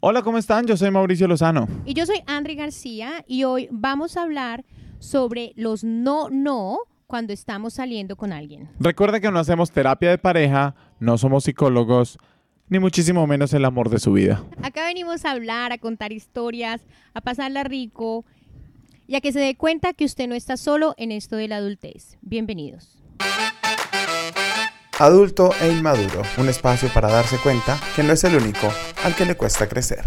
Hola, ¿cómo están? Yo soy Mauricio Lozano. Y yo soy Andri García y hoy vamos a hablar sobre los no, no cuando estamos saliendo con alguien. Recuerden que no hacemos terapia de pareja, no somos psicólogos, ni muchísimo menos el amor de su vida. Acá venimos a hablar, a contar historias, a pasarla rico y a que se dé cuenta que usted no está solo en esto de la adultez. Bienvenidos. Adulto e inmaduro, un espacio para darse cuenta que no es el único al que le cuesta crecer.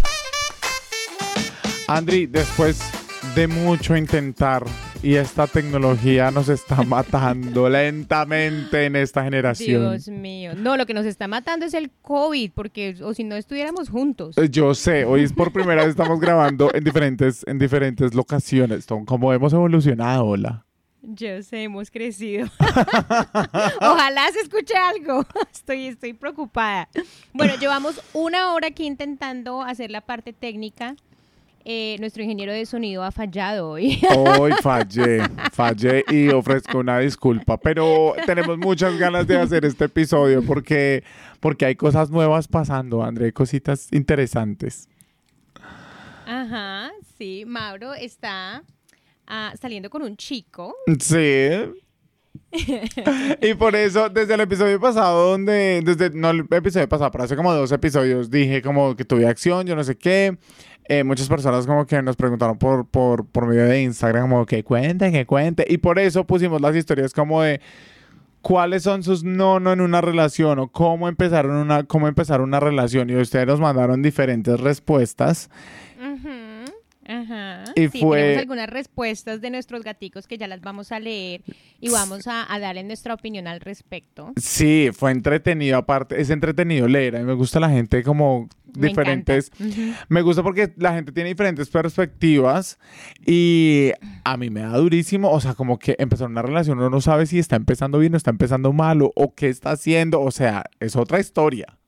Andri, después de mucho intentar y esta tecnología nos está matando lentamente en esta generación. Dios mío. No, lo que nos está matando es el COVID, porque o si no estuviéramos juntos. Eh, Yo sé, hoy es por primera vez estamos grabando en diferentes, en diferentes locaciones. Tom, Como hemos evolucionado, hola. Yo sé, hemos crecido. Ojalá se escuche algo. Estoy, estoy preocupada. Bueno, llevamos una hora aquí intentando hacer la parte técnica. Eh, nuestro ingeniero de sonido ha fallado hoy. Hoy fallé, fallé y ofrezco una disculpa, pero tenemos muchas ganas de hacer este episodio porque, porque hay cosas nuevas pasando, André, hay cositas interesantes. Ajá, sí. Mauro está ah, saliendo con un chico. Sí. y por eso, desde el episodio pasado, donde, desde, no el episodio pasado, pero hace como dos episodios, dije como que tuve acción, yo no sé qué. Eh, muchas personas como que nos preguntaron por, por, por medio de Instagram, como que cuente, que cuente. Y por eso pusimos las historias como de cuáles son sus no, no en una relación o cómo empezaron una, cómo empezar una relación. Y ustedes nos mandaron diferentes respuestas. Ujú, Ajá. Y sí, fue- tenemos algunas respuestas de nuestros gaticos que ya las vamos a leer y vamos a, a darle nuestra opinión al respecto. Sí, fue entretenido, aparte, es entretenido leer. A mí me gusta la gente como Me diferentes. Me gusta porque la gente tiene diferentes perspectivas y a mí me da durísimo, o sea, como que empezar una relación uno no sabe si está empezando bien o está empezando mal o, o qué está haciendo, o sea, es otra historia.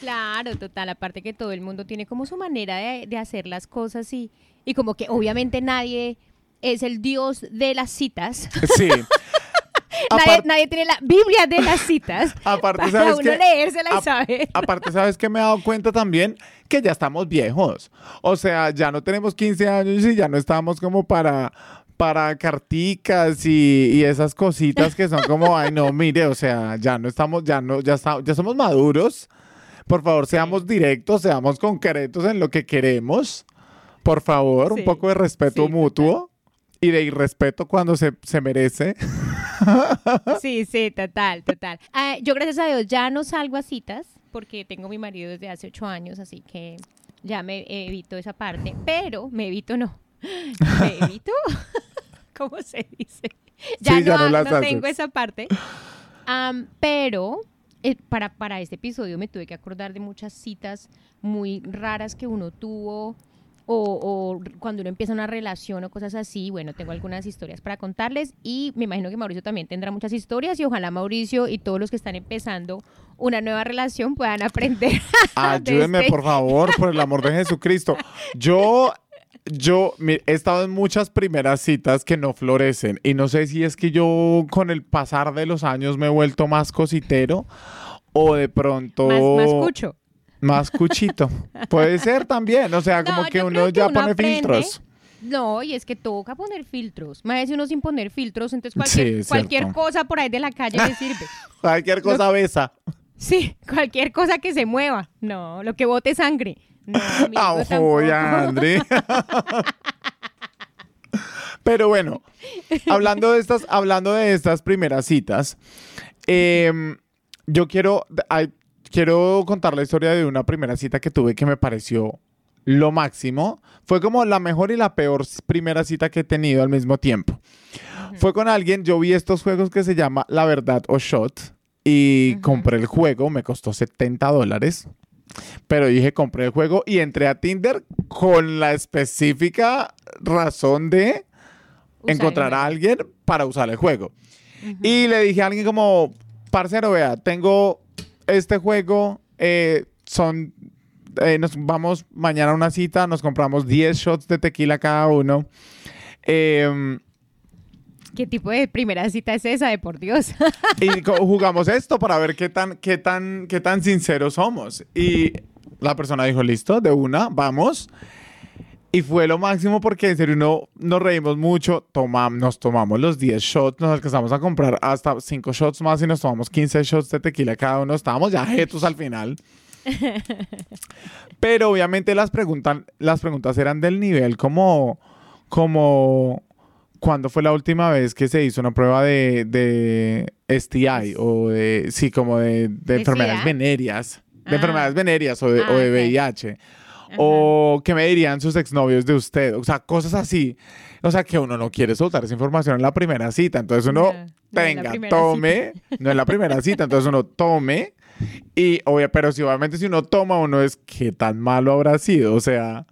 Claro, total. Aparte que todo el mundo tiene como su manera de, de hacer las cosas y, y como que obviamente nadie es el dios de las citas. Sí. nadie, tiene la Biblia de las citas. aparte, para ¿sabes uno qué? leérsela y saber. Aparte, ¿sabes qué me he dado cuenta también? Que ya estamos viejos. O sea, ya no tenemos 15 años y ya no estamos como para para carticas y, y esas cositas que son como, ay no, mire, o sea, ya no estamos, ya no, ya está- ya somos maduros. Por favor, seamos directos, seamos concretos en lo que queremos. Por favor, un Sí, poco de respeto sí, mutuo y de irrespeto cuando se, se merece. Sí, sí, total, total. Ah, yo gracias a Dios ya no salgo a citas porque tengo mi marido desde hace ocho años, así que ya me evito esa parte, pero me evito no. ¿Me evito? ¿Cómo se dice? Ya Sí, ya no, no no tengo esa parte. Am, pero eh, para, para este episodio me tuve que acordar de muchas citas muy raras que uno tuvo o, o cuando uno empieza una relación o cosas así. Bueno, tengo algunas historias para contarles y me imagino que Mauricio también tendrá muchas historias y ojalá Mauricio y todos los que están empezando una nueva relación puedan aprender. de Ayúdenme, este- por favor, por el amor de Jesucristo. Yo, yo he estado en muchas primeras citas que no florecen y no sé si es que yo con el pasar de los años me he vuelto más cositero o de pronto Más, más cucho. más cuchito. Puede ser también, o sea, como No, que uno que ya uno pone aprende. filtros. No, y es que toca poner filtros. Más si uno sin poner filtros, entonces cualquier, cualquier cosa por ahí de la calle le sirve. Cualquier cosa besa. Sí, cualquier cosa que se mueva. No, lo que bote sangre. No, amigo, ojo, ya, André. Pero bueno, hablando de estas, hablando de estas primeras citas, em, yo quiero, quiero contar la historia de una primera cita que tuve que me pareció lo máximo. Fue como la mejor y la peor primera cita que he tenido al mismo tiempo. Fue con alguien, yo vi estos juegos que se llama La Verdad o Shot y compré el juego, me costó 70 dólares. Pero dije, compré el juego y entré a Tinder con la específica razón de Usar encontrar a alguien para usar el juego. Y le dije a alguien como, parcero, vea, tengo este juego, eh, son, eh, nos vamos mañana a una cita, nos compramos 10 shots de tequila cada uno. Em, ¿Qué tipo de primera cita es esa, de por Dios? y jugamos esto para ver qué tan, qué tan, qué tan sinceros somos. Y La persona dijo, listo, de una, vamos. Y fue lo máximo porque en serio no, nos reímos mucho, nos tomamos los 10 shots, nos alcanzamos a comprar hasta 5 shots más y nos tomamos 15 shots de tequila cada uno. Estábamos ya jetos al final. Pero obviamente las, preguntan, las preguntas eran del nivel como, como, ¿cuándo fue la última vez que se hizo una prueba de, de STI o de, sí, como de, de ¿De enfermedades venéreas, de Ah. enfermedades venéreas o de, Ah, o de ok. VIH? O qué me dirían sus exnovios de usted, o sea, cosas así. O sea, que uno no quiere soltar esa información en la primera cita. Entonces uno No, tenga, tome, no es la primera cita, entonces uno tome. Y obvio, pero si obviamente si uno toma, uno es qué tan malo habrá sido. O sea,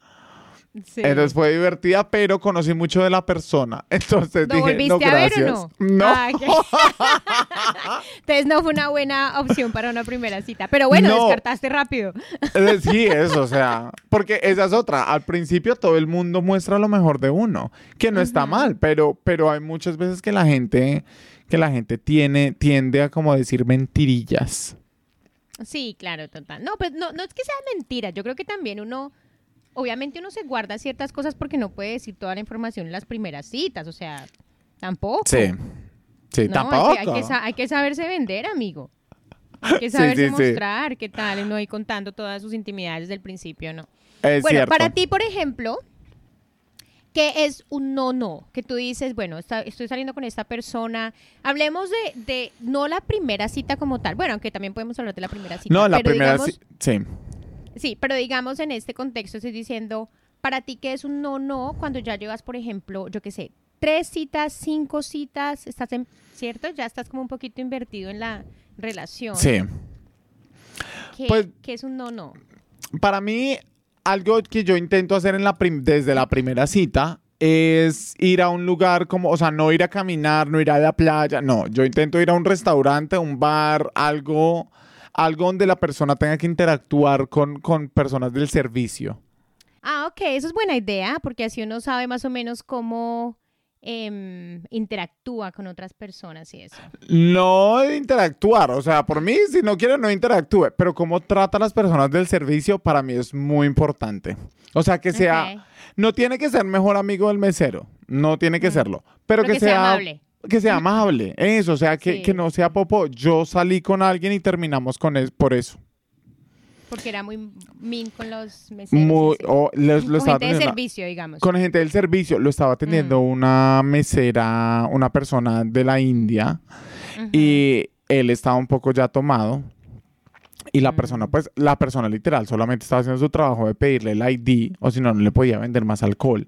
Sí. entonces fue divertida, pero conocí mucho de la persona. Entonces ¿Lo dije, volviste no, a ver gracias. o no? No. Ah. Entonces no fue una buena opción para una primera cita. Pero bueno, No. descartaste rápido. Eh, Sí, eso, o sea, porque esa es otra. Al principio todo el mundo muestra lo mejor de uno, que no está mal, pero, pero hay muchas veces que la gente, que la gente tiene, tiende a como decir mentirillas. Sí, claro, total. No, pues no, no es que sea mentira. Yo creo que también uno, obviamente uno se guarda ciertas cosas porque no puede decir toda la información en las primeras citas. O sea, tampoco. Sí, sí, No, tampoco. Hay que, hay que sa- hay que saberse vender, amigo. Hay que saberse sí, sí. mostrar qué tal, no ir contando todas sus intimidades desde el principio, ¿no? Es bueno, cierto. para ti, por ejemplo, ¿qué es un no-no? Que tú dices, bueno, está- estoy saliendo con esta persona. Hablemos de, de no la primera cita como tal. Bueno, aunque también podemos hablar de la primera cita. No, la pero primera, digamos- sí, sí. Pero digamos en este contexto estoy diciendo, para ti que es un no no cuando ya llevas, por ejemplo, yo qué sé, tres citas, cinco citas, estás en, ¿cierto? Ya estás como un poquito invertido en la relación. Sí. ¿Qué, Pues- qué es un no no? Para mí, algo que yo intento hacer en la prim- desde la primera cita es ir a un lugar como, o sea, no ir a caminar, no ir a la playa, no, yo intento ir a un restaurante, un bar, algo, algo donde la persona tenga que interactuar con, con personas del servicio. Ah, ok, eso es buena idea, porque así uno sabe más o menos cómo em, interactúa con otras personas y eso. No interactuar, o sea, por mí, si no quiere, no interactúe, pero cómo trata a las personas del servicio para mí es muy importante. O sea, que sea, no tiene que ser mejor amigo del mesero, no tiene que Mm. serlo, pero, Pero que, sea, amable. Que sea amable, eso, o sea, que, Sí. que no sea popo, yo salí con alguien y terminamos con él por eso. Porque era muy mean con los meseros. Muy, y así. o lo, lo con gente de atendiendo- servicio, digamos. con gente del servicio, lo estaba atendiendo Mm. una mesera, una persona de la India, Ujú. y él estaba un poco ya tomado. Y la persona, Mm. pues, la persona literal solamente estaba haciendo su trabajo de pedirle el ID, o si no, no le podía vender más alcohol.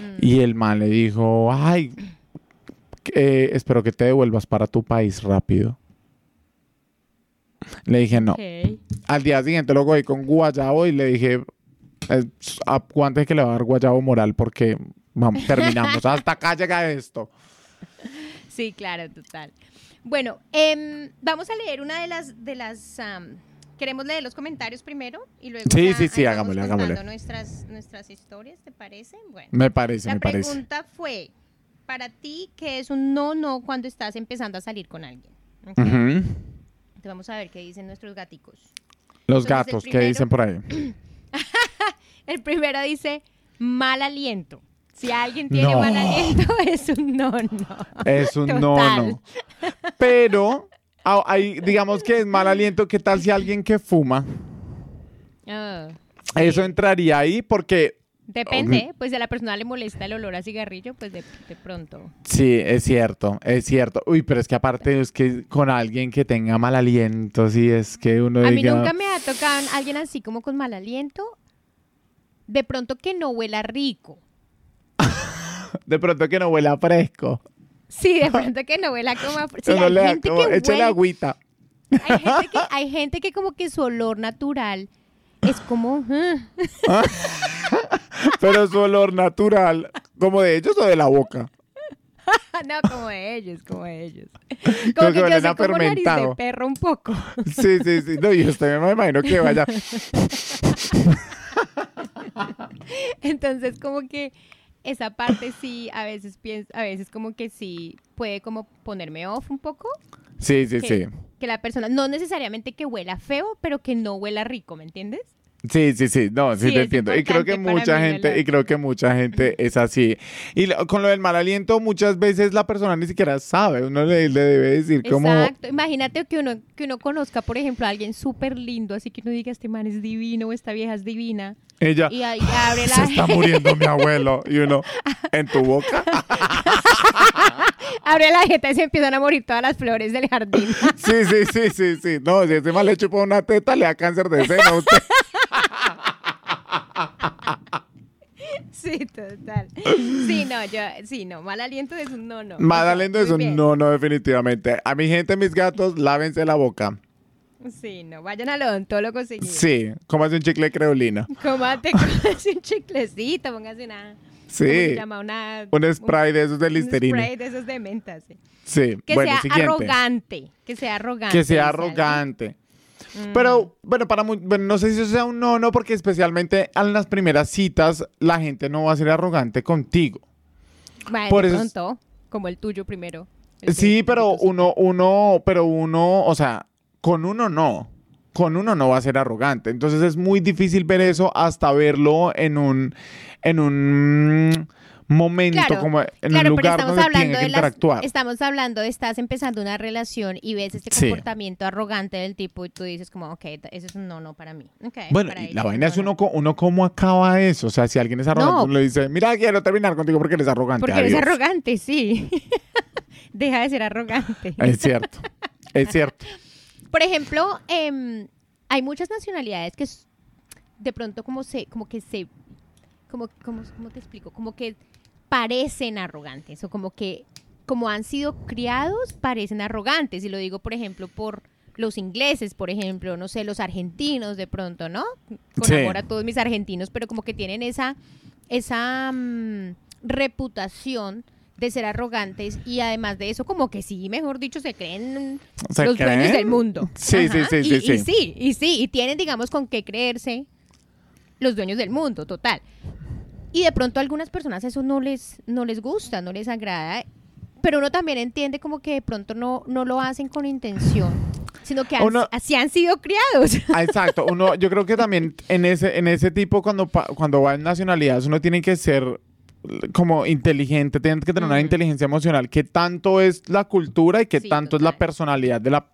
Mm. Y el man le dijo, ay, eh, espero que te devuelvas para tu país rápido. Le dije, no. Al día siguiente lo cogí con guayabo y le dije, eh, aguante que le va a dar guayabo moral porque vamos, terminamos. Hasta acá llega esto. Sí, claro, total. Bueno, em, vamos a leer una de las, de las, queremos leer los comentarios primero y luego Sí, sí, sí, hagámosle, hagámosle. Nuestras, nuestras historias, ¿te parece? Bueno, Me parece, la me parece. pregunta fue, para ti, ¿qué es un no, no cuando estás empezando a salir con alguien? ¿Ok? Ujú. Entonces vamos a ver qué dicen nuestros gaticos. Los Entonces, gatos, ¿qué dicen por ahí? El primero dice mal aliento. Si alguien tiene No. mal aliento, es un no, no. Es un no, Total. no. Pero, ah, ahí, digamos que es mal aliento. ¿Qué tal si alguien que fuma? Ah, Eso entraría ahí porque Depende, pues si a la persona le molesta el olor a cigarrillo, pues de, de pronto. Sí, es cierto, es cierto. Uy, pero es que aparte es que con alguien que tenga mal aliento, sí, es que uno A mí nunca me ha tocado alguien así como con mal aliento. De pronto que no huela rico. De pronto que no huela fresco. Sí, de pronto que no huela como... a- Sí, Uno hay le da gente como, que échale huele- agüita. hay gente que, hay gente que como que su olor natural es como... Pero su olor natural, como de ellos o de la boca. no, como de ellos, como de ellos. Como que que yo como nariz de fermentado. perro un poco. Sí, sí, sí. No, y usted me imagino que vaya... Entonces, como que esa parte sí, a veces pienso, a veces como que sí puede como ponerme off un poco. Sí, sí, que, sí. que la persona, no necesariamente que huela feo, pero que no huela rico, ¿me entiendes? Sí, sí, sí, no, sí, Sí, te entiendo. Y creo que mucha gente, y creo que mucha gente es así. Y lo- con lo del mal aliento, muchas veces la persona ni siquiera sabe, uno le, le debe decir como... Exacto. Imagínate que uno, que uno conozca, por ejemplo, a alguien súper lindo, así que uno diga, este man es divino o esta vieja es divina. Ella, Y ahí abre se la, está muriendo mi abuelo. Y uno, ¿en tu boca? abre la jeta y se empiezan a morir todas las flores del jardín. Sí, sí, sí, sí, sí. No, si ese mal le chupa una teta, le da cáncer de seno a usted. sí, total. Sí, no, yo, sí, no, mal aliento es un no, no. Mal aliento eso, bien. no, no, definitivamente. A mi gente, mis gatos, lávense la boca. Sí, no, vayan al odontólogo seguido. Sí, cómase un chicle creolina. Cómate, cómase un chiclecito, póngase una... ¿cómo se Sí, llama? Una, un spray de esos de un Listerine. spray de esos de menta, sí. Sí, Que bueno, sea siguiente. arrogante. Que sea arrogante. Que sea arrogante. Mm. Pero, bueno, para mu- bueno, no sé si eso sea un no, no, porque especialmente en las primeras citas la gente no va a ser arrogante contigo. Bueno, por eso pronto, como el tuyo primero. el Sí, pero uno, uno, pero uno, o sea, con uno no. Con uno no va a ser arrogante. Entonces es muy difícil ver eso hasta verlo en un, en un momento, Claro, como en un lugar donde tiene que las, interactuar. estamos hablando de estás empezando una relación y ves este Sí. comportamiento arrogante del tipo y tú dices como, ok, eso es un no, no para mí. Ok, Bueno, para y la vaina es no, no. uno, uno cómo acaba eso. O sea, si alguien es arrogante, No. uno le dice, mira, quiero terminar contigo porque eres arrogante. Porque eres adiós". arrogante, sí. Deja de ser arrogante. Es cierto, es cierto. Por ejemplo, em, hay muchas nacionalidades que de pronto como se, como que se, como, como, ¿cómo te explico? Como que parecen arrogantes o como que, como han sido criados, parecen arrogantes. Y lo digo, por ejemplo, por los ingleses, por ejemplo, no sé, los argentinos de pronto, ¿no? Con Sí. amor a todos mis argentinos, pero como que tienen esa, esa mm, reputación de ser arrogantes y además de eso como que sí, mejor dicho, se creen ¿Se los dueños creen? del mundo. Sí, sí, sí, y, sí, y sí. sí, y sí, y tienen, digamos, con qué creerse los dueños del mundo, total. Y de pronto a algunas personas eso no les, no les gusta, no les agrada, pero uno también entiende como que de pronto no, no lo hacen con intención, sino que han- Uno- así han sido criados. Ah, Exacto, uno, yo creo que también en ese, en ese tipo, cuando, cuando va en nacionalidades, uno tiene que ser como inteligente, tiene que tener una inteligencia emocional, que tanto es la cultura y que Sí, tanto es la personalidad de la,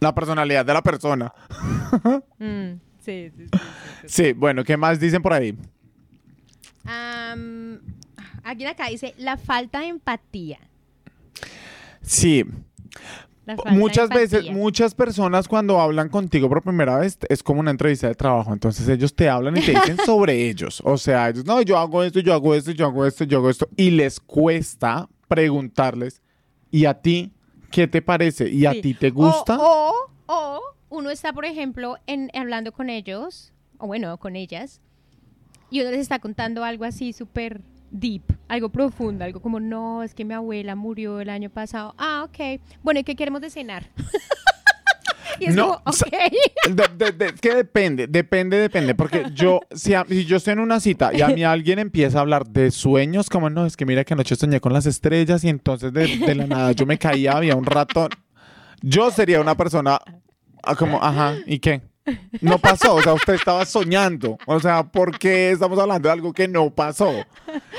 la personalidad de la persona. Mm, sí, sí, sí, Sí, bueno, ¿qué más dicen por ahí? Am, alguien acá dice la falta de empatía. Sí, muchas veces, muchas personas cuando hablan contigo por primera vez es como una entrevista de trabajo. Entonces ellos te hablan y te dicen sobre ellos. O sea, ellos, no, yo hago esto, yo hago esto, yo hago esto, yo hago esto. Y les cuesta preguntarles, ¿y a ti qué te parece? ¿Y a Sí. ti te gusta? O, o, o uno está, por ejemplo, en, hablando con ellos, o bueno, con ellas, y uno les está contando algo así súper deep, algo profundo, algo como, no, es que mi abuela murió el año pasado. Ah, ok. Bueno, ¿y qué queremos de cenar? y es No, como, ok. De- de- de- es que depende, depende, depende. Porque yo, si, a- si yo estoy en una cita y a mí alguien empieza a hablar de sueños, como no, es que mira que anoche soñé con las estrellas y entonces de, de la nada yo me caía, había un ratón. Yo sería una persona ah, como, ajá, ¿y qué? No pasó, o sea, usted estaba soñando. O sea, ¿por qué estamos hablando de algo que no pasó?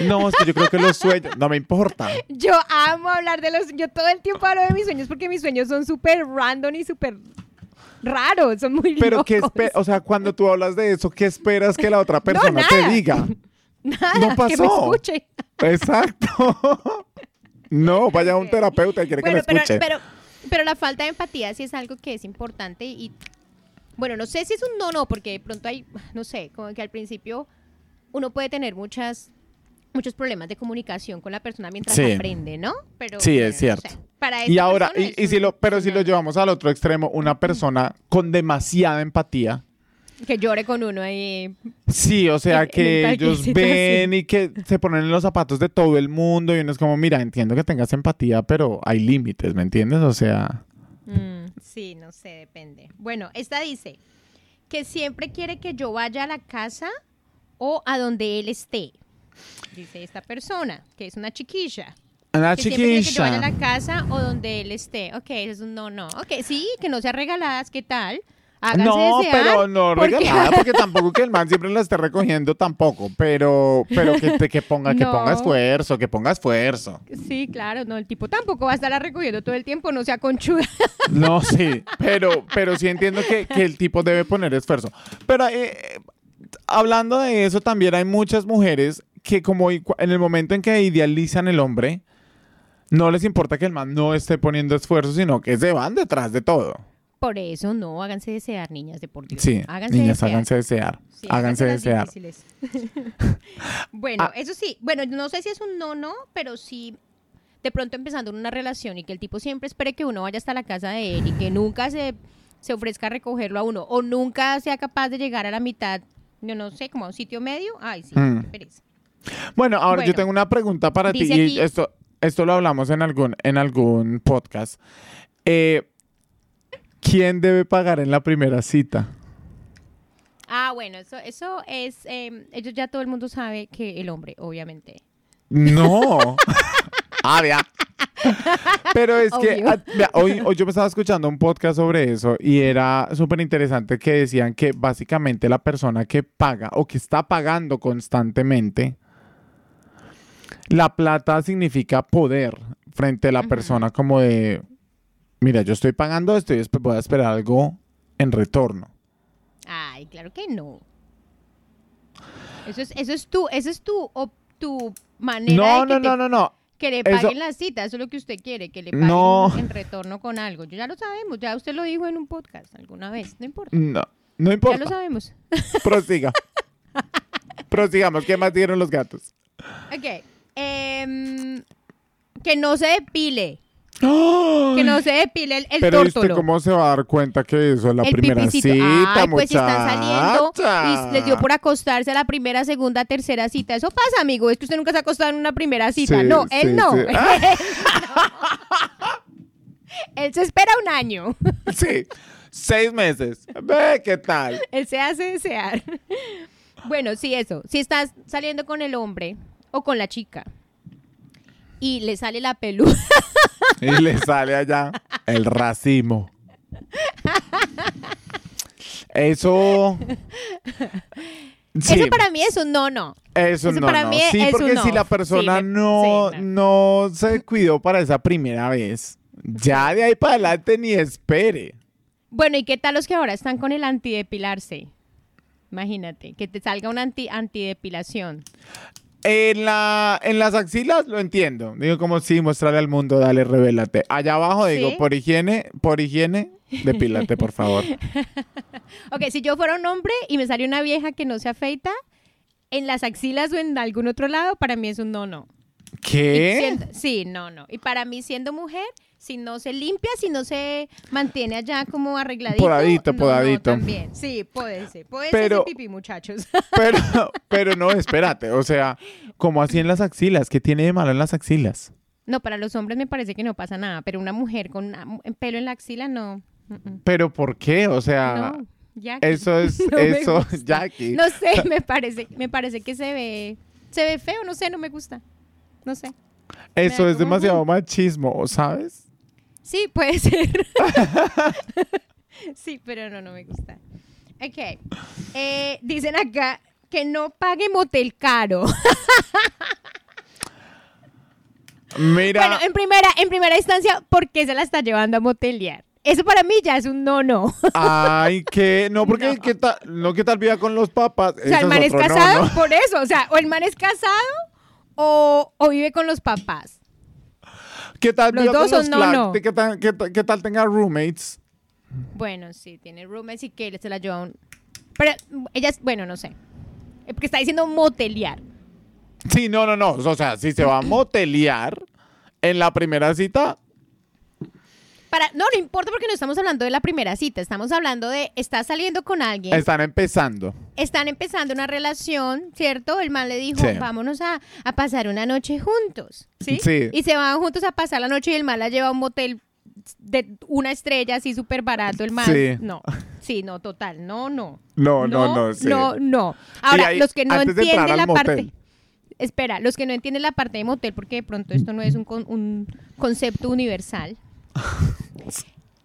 No, es que yo creo que los sueños, no me importa. Yo amo hablar de los... Yo todo el tiempo hablo de mis sueños porque mis sueños son súper random y súper raros, son muy Pero qué locos. o sea, cuando tú hablas de eso, ¿qué esperas que la otra persona te nada. diga? Nada, no que me pasó. escuche. Exacto. No, vaya a un terapeuta y quiere Bueno, que pero, escuche. pero, pero la falta de empatía sí es algo que es importante y, bueno, no sé si es un no, no, porque de pronto hay, no sé, como que al principio uno puede tener muchas muchos problemas de comunicación con la persona mientras Sí. aprende, ¿no? Pero, Sí, bueno, es cierto. Para y ahora, y, si lo, pero si lo llevamos al otro extremo, una persona con demasiada empatía. Que llore con uno ahí. Sí, o sea, que ellos ven y que se ponen en los zapatos de todo el mundo y uno es como, mira, entiendo que tengas empatía, pero hay límites, ¿me entiendes? O sea, Mm, sí, no sé, depende. Bueno, esta dice que siempre quiere que yo vaya a la casa o a donde él esté. Dice esta persona, que es una chiquilla. una que siempre quiere que yo vaya a chiquilla. la casa o donde él esté. Ok, eso es un no, no. Ok, sí, que no sea regaladas, ¿qué tal? Háganse No, desear, pero no porque- regalada, porque tampoco que el man siempre la esté recogiendo tampoco, pero, pero que, te- que ponga, que ponga esfuerzo, que ponga esfuerzo. Sí, claro, no, el tipo tampoco va a estar recogiendo todo el tiempo, no sea conchuda. No, sí, pero, pero sí entiendo que, que el tipo debe poner esfuerzo. Pero eh, hablando de eso, también hay muchas mujeres que como en el momento en que idealizan el hombre, no les importa que el man no esté poniendo esfuerzo, sino que se van detrás de todo. Por eso no, háganse desear, niñas de por Dios. Sí, háganse niñas, desear. háganse desear. Sí, háganse desear. bueno, Ah. eso sí, bueno, no sé si es un no, no, pero sí de pronto empezando en una relación y que el tipo siempre espere que uno vaya hasta la casa de él y que nunca se, se ofrezca a recogerlo a uno o nunca sea capaz de llegar a la mitad, yo no sé, como a un sitio medio. Ay, sí, Mm. qué pereza. Bueno, ahora yo tengo una pregunta para ti y aquí- esto, esto lo hablamos en algún, en algún podcast. Eh, ¿Quién debe pagar en la primera cita? Ah, bueno, eso, eso es, eh, ellos ya todo el mundo sabe que el hombre, obviamente. No. ah, vea. Pero es que Obvio. ah, vea, hoy, hoy yo me estaba escuchando un podcast sobre eso y era súper interesante que decían que básicamente la persona que paga o que está pagando constantemente, la plata significa poder frente a la persona como de, mira, yo estoy pagando esto y voy a esperar algo en retorno. Ay, claro que no. Eso es, eso es tu, eso es tu, o- tu manera No, de que, no, te- no, no, no. que le Eso- paguen la cita. Eso es lo que usted quiere, que le paguen No. en retorno con algo. Yo ya lo sabemos, ya usted lo dijo en un podcast alguna vez, no importa. No, no Ya importa. lo sabemos. Prosiga. Prosigamos. ¿Qué más dieron los gatos? Ok. em, que no se depile. Que no se depile el, el Pero ¿y usted tórtolo. cómo se va a dar cuenta que eso es la el primera pipicito. cita, Ay, pues si están saliendo y les dio por acostarse a la primera, segunda, tercera cita. Eso pasa, amigo. Es que usted nunca se ha acostado en una primera cita. Sí, no, él sí, no. sí. él se espera un año. Sí, seis meses. Ve, ¿qué tal? él se hace desear. bueno, sí, eso. Si estás saliendo con el hombre o con la chica y le sale la peluda. Y le sale allá el racimo. Eso... Sí, Eso para mí es un no, no. eso eso no, para no. mí Sí, es porque un no. si la persona Sí, no, sí, no se cuidó para esa primera vez, ya de ahí para adelante ni espere. Bueno, ¿y qué tal los que ahora están con el antidepilarse? Imagínate, que te salga una anti antidepilación. En, la, en las axilas lo entiendo. Digo como sí, mostrarle al mundo, dale, revélate. Allá abajo digo, por higiene, por higiene, depílate, por favor. Ok, si yo fuera un hombre y me sale una vieja que no se afeita, en las axilas o en algún otro lado, para mí es un no, no. ¿Qué? siendo- sí, no, no. Y para mí, siendo mujer, si no se limpia, si no se mantiene allá como arregladito. Podadito, no, podadito. No, también. Sí, puede ser. Puede Pero- ser pipí, muchachos. Pero, pero no, espérate. O sea, como así en las axilas. ¿Qué tiene de malo en las axilas? no, para los hombres me parece que no pasa nada, pero una mujer con una- pelo en la axila, no. ¿Pero por qué? O sea, No, eso es, eso. Jackie. No sé, me parece, me parece que se ve, se ve feo, no sé, no me gusta. No sé. eso es demasiado machismo, ¿sabes? Sí, puede ser. sí, pero no, no me gusta. Ok. Eh, dicen acá que no pague motel caro. Mira, Bueno, en primera, en primera instancia, ¿por qué se la está llevando a motelear? Eso para mí ya es un no-no. ay, que no, porque No. ¿qué tal? No, ¿qué tal vida con los papás? O sea, el man es casado por eso. O sea, o el man es casado o, o vive con los papás. ¿Qué tal Los dos con o los no, no. ¿Qué tal, qué tal- qué tal tenga roommates? Bueno, sí, tiene roommates y que se la lleva a un... Pero ella, es- bueno, no sé. Eh, Porque está diciendo motelear. Sí, no, no, no. O sea, si se va a motelear en la primera cita, Para, no, no importa porque no estamos hablando de la primera cita. Estamos hablando de, estás saliendo con alguien, están empezando. están empezando una relación, ¿cierto? El man le dijo, Sí. vámonos a, a pasar una noche juntos, ¿sí? Sí. Y se van juntos a pasar la noche y el man la lleva a un motel de una estrella así súper barato. El man, Sí. no. Sí, no, total, no, no. No, no, no, sí. No, no. Ahora, ahí, los que no entienden la parte... Espera, los que no entienden la parte de motel, porque de pronto esto no es un, con- un concepto universal.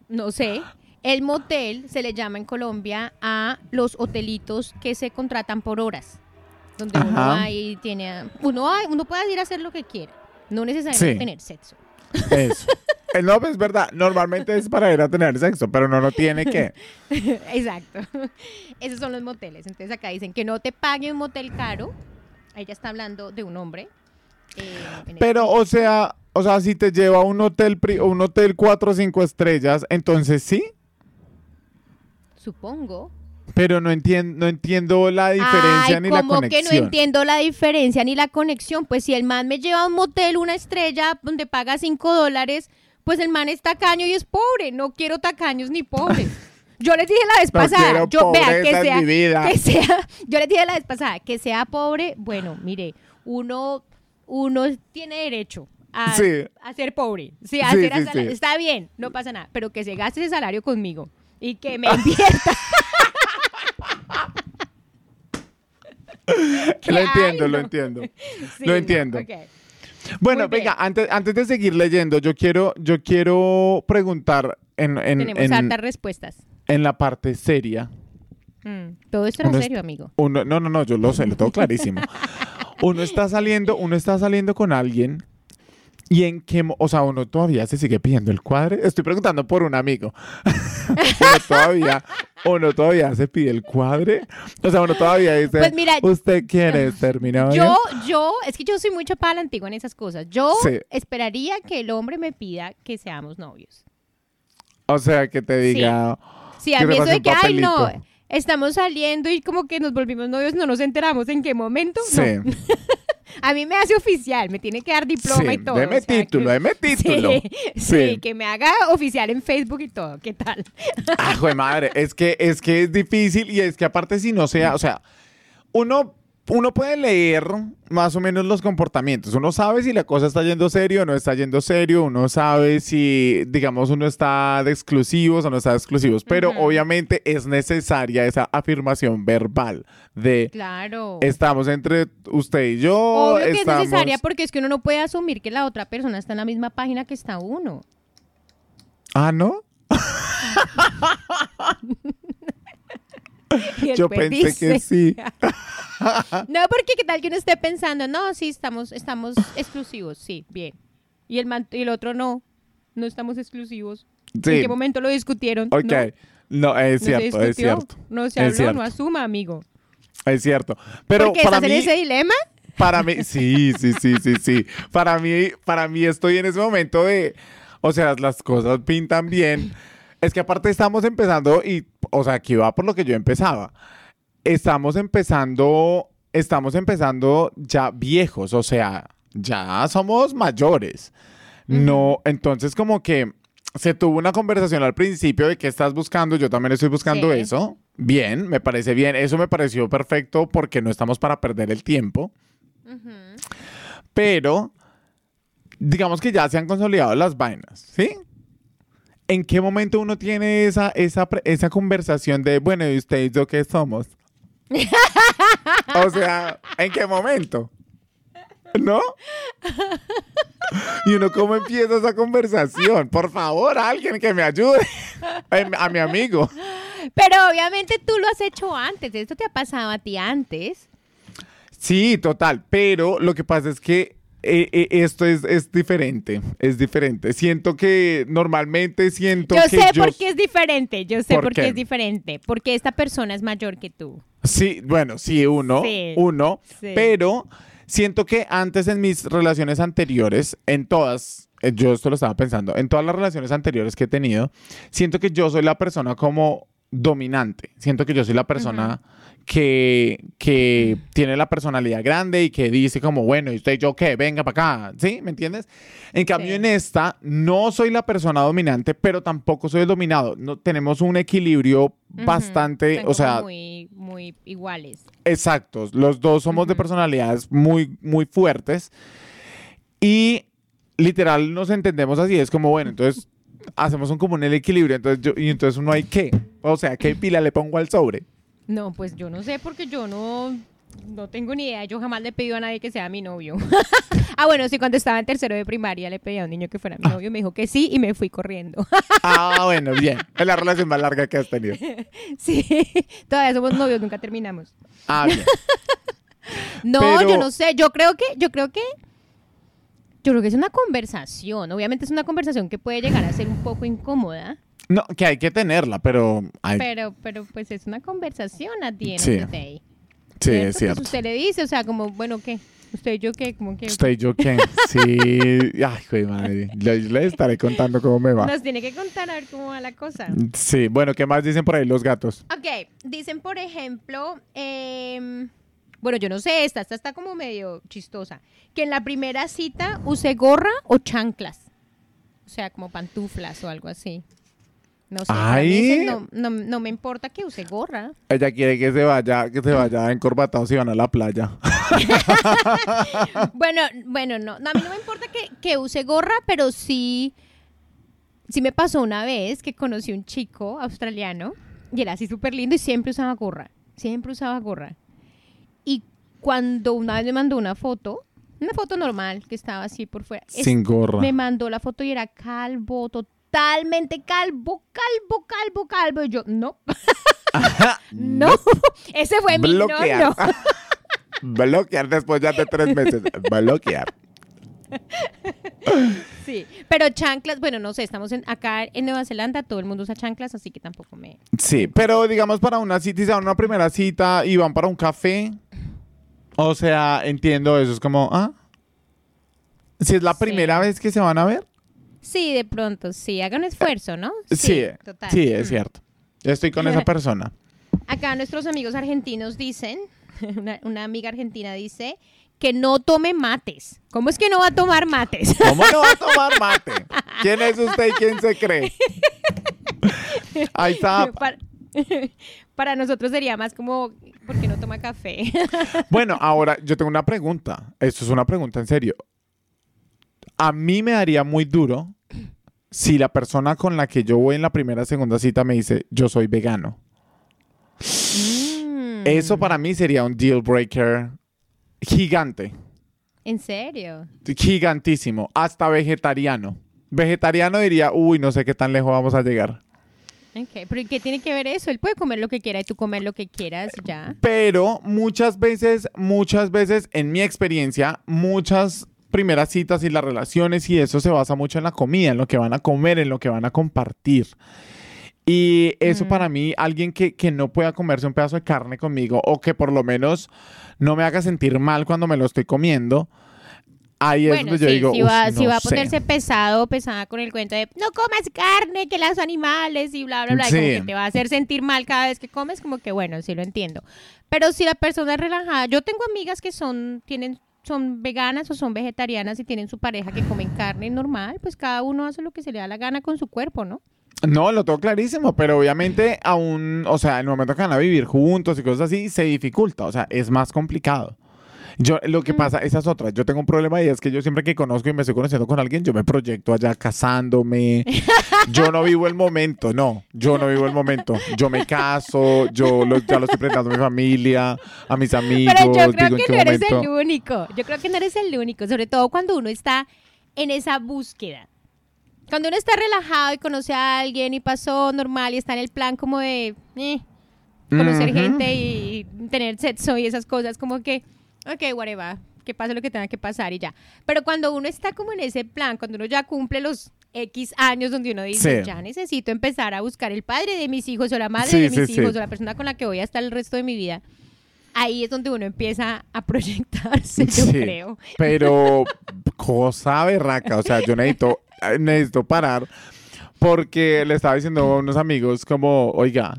No sé. El motel se le llama en Colombia a los hotelitos que se contratan por horas. Donde uno Ajá. va y tiene. Uno, va- uno puede ir a hacer lo que quiera. No necesariamente Sí. tener sexo. Eso. Eh, No, pues es verdad. Normalmente es para ir a tener sexo, pero no lo tiene que. Exacto. Esos son los moteles. Entonces acá dicen que no te pague un motel caro. Ella está hablando de un hombre. eh, Pero, o sea, o sea, si te lleva a un hotel, pri- un hotel 4 o 5 estrellas, entonces sí. Supongo. Pero no entiendo, no entiendo la diferencia Ay, ni la conexión. que no entiendo la diferencia ni la conexión. Pues si el man me lleva a un motel, una estrella, donde paga cinco dólares, pues el man es tacaño y es pobre. No quiero tacaños ni pobres. Yo les dije la vez pasada, yo vea que sea, mi vida. que sea, yo les dije la vez pasada, que sea pobre, bueno, mire, uno, uno tiene derecho a, Sí. a ser pobre. Sí, a Sí, ser sí, está bien, no pasa nada, pero que se gaste ese salario conmigo y que me invierta. Lo entiendo, lo entiendo. Lo no, entiendo. Bueno, Muy bien. venga, antes, antes de seguir leyendo, yo quiero, yo quiero preguntar en, en, Tenemos en- hartas respuestas. en la parte seria. Mm, Todo esto era Uno es- serio, amigo. Uno, no, no, no, yo lo sé, lo tengo clarísimo. Uno está saliendo, uno está saliendo con alguien y en qué, o sea, uno todavía se sigue pidiendo el cuadre. Estoy preguntando por un amigo. uno todavía, uno todavía se pide el cuadre. O sea, uno todavía dice, Pues mira, ¿usted quiere ser mi novio? Yo, yo, es que yo soy muy chapada a la antigua en esas cosas. Yo Sí. esperaría que el hombre me pida que seamos novios. O sea, que te diga, Sí, a Que mí eso de que, ay, no, estamos saliendo y como que nos volvimos novios, no nos enteramos en qué momento. sí, No. A mí me hace oficial, me tiene que dar diploma sí, y todo. deme o sea, que- título, deme título. Sí, sí, Sí. que me haga oficial en Facebook y todo. ¿Qué tal? Ah, jue madre, es que, es que es difícil y es que aparte si no sea, o sea, uno, uno puede leer más o menos los comportamientos. Uno sabe si la cosa está yendo serio o no está yendo serio. Uno sabe si, digamos, uno está de exclusivos o no está de exclusivos. Pero obviamente es necesaria esa afirmación verbal de Claro. estamos entre usted y yo. Obvio que estamos... es necesaria porque es que uno no puede asumir que la otra persona está en la misma página que está uno. Ah, ¿no? Y Yo pensé que sí. No, porque qué tal que uno esté pensando, no, sí, estamos, estamos exclusivos, sí, bien. Y el, man- y el otro no, no estamos exclusivos. ¿En qué momento lo discutieron? Ok. No, No, es no cierto, se es cierto. No se habló, cierto. no asuma, amigo. Es cierto. Pero porque para estás mí, en ese dilema. para mí, sí, sí, sí, sí, sí. Para mí, para mí estoy en ese momento de, o sea, las cosas pintan bien. Es que aparte estamos empezando y, o sea, aquí va por lo que yo empezaba. Estamos empezando, estamos empezando ya viejos, o sea, ya somos mayores. No, entonces como que se tuvo una conversación al principio de qué estás buscando, yo también estoy buscando Sí. eso. Bien, me parece bien, eso me pareció perfecto porque no estamos para perder el tiempo. Pero, digamos que ya se han consolidado las vainas, ¿sí? ¿En qué momento uno tiene esa, esa, esa conversación de, bueno, ¿y ustedes yo qué somos? o sea, ¿en qué momento? ¿No? Y uno, ¿cómo empieza esa conversación? Por favor, alguien que me ayude. Ay, A mi amigo. Pero obviamente tú lo has hecho antes, esto te ha pasado a ti antes. Sí, total. Pero lo que pasa es que eh, eh, esto es, es diferente. Es diferente. Siento que normalmente siento Yo que sé yo. por qué es diferente, yo sé ¿Por por, qué qué? es diferente, porque esta persona es mayor que tú. Sí, bueno, sí, uno. Sí, uno. sí. Pero siento que antes en mis relaciones anteriores, en todas, eh, yo esto lo estaba pensando, en todas las relaciones anteriores que he tenido, siento que yo soy la persona como dominante. Siento que yo soy la persona que, que tiene la personalidad grande y que dice como, bueno, ¿y usted yo qué? Venga para acá. ¿Sí? ¿Me entiendes? En cambio, Sí. en esta, no soy la persona dominante, pero tampoco soy el dominado. No, tenemos un equilibrio bastante, están o sea, muy, muy iguales. Exactos, los dos somos de personalidades muy, muy fuertes y literal nos entendemos así, es como, bueno, entonces hacemos un común el equilibrio, entonces yo, y entonces uno hay que, o sea, ¿qué pila le pongo al sobre? No, pues yo no sé porque yo no, no tengo ni idea. Yo jamás le he pedido a nadie que sea mi novio. Ah, bueno, sí, cuando estaba en tercero de primaria le pedí a un niño que fuera mi novio, me dijo que sí y me fui corriendo. Ah, bueno, bien. Es la relación más larga que has tenido. sí, todavía somos novios, nunca terminamos. Ah, bien. No, Pero- yo no sé, yo creo que, yo creo que, yo creo que es una conversación. Obviamente es una conversación que puede llegar a ser un poco incómoda, No, que hay que tenerla, pero... hay- pero, pero pues es una conversación a end Sí. sí, ¿cierto? es cierto. Pues usted le dice, o sea, como, bueno, ¿qué? ¿Usted y yo qué? Como que ¿Usted y yo qué? Sí. Ay, joder, madre. Le, le estaré contando cómo me va. nos tiene que contar a ver cómo va la cosa. Sí, bueno, ¿qué más dicen por ahí los gatos? Ok, dicen por ejemplo, em, bueno, yo no sé, esta, esta está como medio chistosa, que en la primera cita use gorra o chanclas, o sea, como pantuflas o algo así. No sé, Ay. no, no, no me importa que use gorra. Ella quiere que se vaya, que se vaya encorbatados y van a la playa. Bueno, bueno, no, no, a mí no me importa que, que use gorra, pero sí, sí me pasó una vez que conocí un chico australiano y era así súper lindo y siempre usaba gorra, siempre usaba gorra. Y cuando una vez me mandó una foto, una foto normal que estaba así por fuera, Sin gorra. me mandó la foto y era calvo, totalmente calvo, calvo, calvo, calvo. Y yo, no, no, ese fue mi no, Bloquear. no. Bloquear después ya de tres meses. Bloquear. Sí, pero chanclas, bueno, no sé, estamos en, acá en Nueva Zelanda, todo el mundo usa chanclas, así que tampoco me... Sí, pero digamos para una cita, si se van a una primera cita y van para un café. O sea, entiendo eso. Es como, ah. Si es la Sí. primera vez que se van a ver. Sí, de pronto, sí, haga un esfuerzo, ¿no? Sí, total. sí, es cierto. Yo estoy con esa persona. Acá nuestros amigos argentinos dicen, una, una amiga argentina dice, que no tome mates. ¿Cómo es que no va a tomar mates? ¿Cómo no va a tomar mate? ¿Quién es usted y quién se cree? Ahí está. para, para nosotros sería más como, ¿por qué no toma café? Bueno, ahora yo tengo una pregunta. Esto es una pregunta en serio. A mí me daría muy duro si la persona con la que yo voy en la primera o segunda cita me dice, yo soy vegano. Mm, Eso para mí sería un deal breaker gigante. ¿En serio? Gigantísimo. Hasta vegetariano. Vegetariano diría, uy, no sé qué tan lejos vamos a llegar. Ok, pero ¿y qué tiene que ver eso? Él puede comer lo que quiera y tú comer lo que quieras ya. Pero muchas veces, muchas veces, en mi experiencia, muchas primeras citas y las relaciones y eso se basa mucho en la comida, en lo que van a comer, en lo que van a compartir. Y eso Mm. para mí, alguien que, que no pueda comerse un pedazo de carne conmigo o que por lo menos no me haga sentir mal cuando me lo estoy comiendo, ahí es Bueno, donde yo digo, si, va, "Ush, si no va a sé". ponerse pesado o pesada con el cuento de no comas carne, que los animales y bla, bla, bla, y como que te va a hacer sentir mal cada vez que comes, como que bueno, sí lo entiendo. Pero si la persona es relajada, yo tengo amigas que son, tienen, son veganas o son vegetarianas y tienen su pareja que comen carne normal, pues cada uno hace lo que se le da la gana con su cuerpo, ¿no? No, lo tengo clarísimo, pero obviamente aún, o sea, en el momento que van a vivir juntos y cosas así, se dificulta, o sea, es más complicado. Yo, lo que pasa, esa es otra, yo tengo un problema y es que yo siempre que conozco y me estoy conociendo con alguien, yo me proyecto allá casándome, yo no vivo el momento, no, yo no vivo el momento, yo me caso, yo lo, ya lo estoy presentando a mi familia, a mis amigos, Pero yo creo digo que no eres momento. el único. Yo creo que no eres el único, sobre todo cuando uno está en esa búsqueda. Cuando uno está relajado y conoce a alguien y pasó normal y está en el plan como de eh, conocer Ujú. gente y tener sexo y esas cosas, como que, ok, whatever, que pase lo que tenga que pasar y ya. Pero cuando uno está como en ese plan, cuando uno ya cumple los X años donde uno dice, Sí. ya necesito empezar a buscar el padre de mis hijos o la madre Sí, de mis sí, hijos o la persona con la que voy a estar el resto de mi vida ahí es donde uno empieza a proyectarse, yo Sí, creo. Pero cosa berraca, o sea, yo necesito, necesito parar porque le estaba diciendo a unos amigos como, oiga,